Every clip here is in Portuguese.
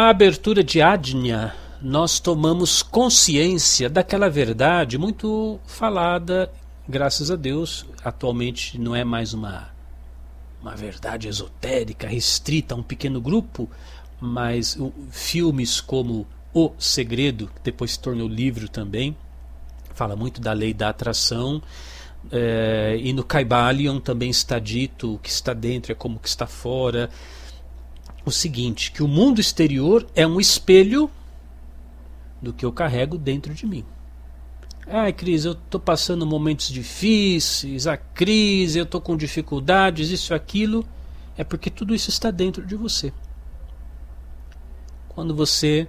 abertura de Adnya, nós tomamos consciência daquela verdade muito falada, graças a Deus, atualmente não é mais uma, uma verdade esotérica, restrita a um pequeno grupo, mas o, filmes como O Segredo, que depois se tornou livro também, fala muito da lei da atração. É, e no Kaibalion também está dito o que está dentro é como que está fora. O seguinte, que o mundo exterior é um espelho do que eu carrego dentro de mim. Ai, Cris, eu estou passando momentos difíceis, a crise, eu estou com dificuldades, isso aquilo. É porque tudo isso está dentro de você. Quando você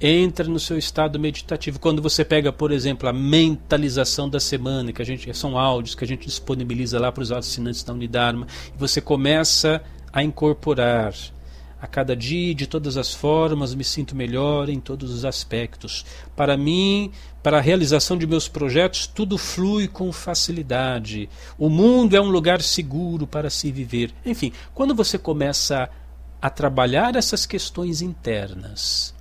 entra no seu estado meditativo, quando você pega, por exemplo, a mentalização da semana, que a gente são áudios que a gente disponibiliza lá para os assinantes da Unidarma, e você começa a incorporar a cada dia, de todas as formas, me sinto melhor em todos os aspectos. Para mim, para a realização de meus projetos, tudo flui com facilidade. O mundo é um lugar seguro para se viver. Enfim, quando você começa a trabalhar essas questões internas,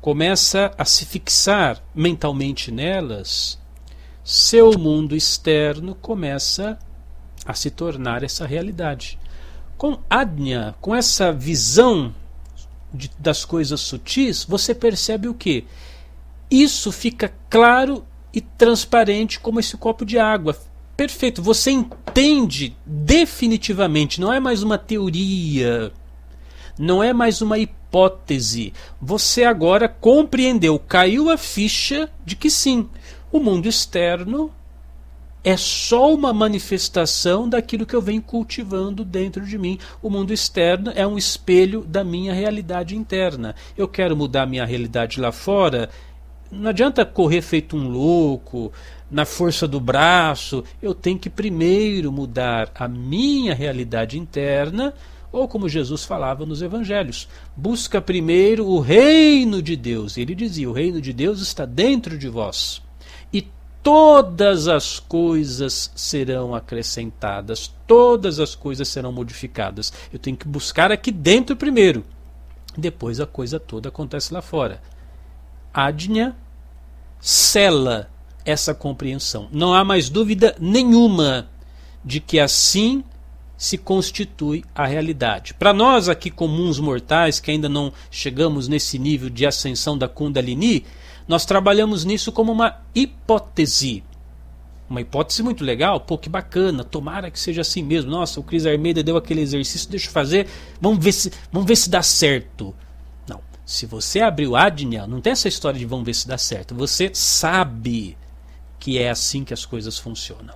começa a se fixar mentalmente nelas, seu mundo externo começa a se tornar essa realidade. Com Adnya, com essa visão de, das coisas sutis, você percebe o que? Isso fica claro e transparente como esse copo de água. Perfeito, você entende definitivamente, não é mais uma teoria, não é mais uma hipótese. Você agora compreendeu, caiu a ficha de que sim, o mundo externo é só uma manifestação daquilo que eu venho cultivando dentro de mim. O mundo externo é um espelho da minha realidade interna. Eu quero mudar minha realidade lá fora. Não adianta correr feito um louco, na força do braço. Eu tenho que primeiro mudar a minha realidade interna ou como Jesus falava nos evangelhos, busca primeiro o reino de Deus. Ele dizia: o reino de Deus está dentro de vós todas as coisas serão acrescentadas, todas as coisas serão modificadas. Eu tenho que buscar aqui dentro primeiro. Depois a coisa toda acontece lá fora. Adnya cela essa compreensão. Não há mais dúvida nenhuma de que assim se constitui a realidade. Para nós aqui comuns mortais que ainda não chegamos nesse nível de ascensão da Kundalini, nós trabalhamos nisso como uma hipótese. Uma hipótese muito legal, pô, que bacana, tomara que seja assim mesmo. Nossa, o Cris Armeida deu aquele exercício, deixa eu fazer, vamos ver se, vamos ver se dá certo. Não, se você abrir o Adnia, não tem essa história de vamos ver se dá certo. Você sabe que é assim que as coisas funcionam.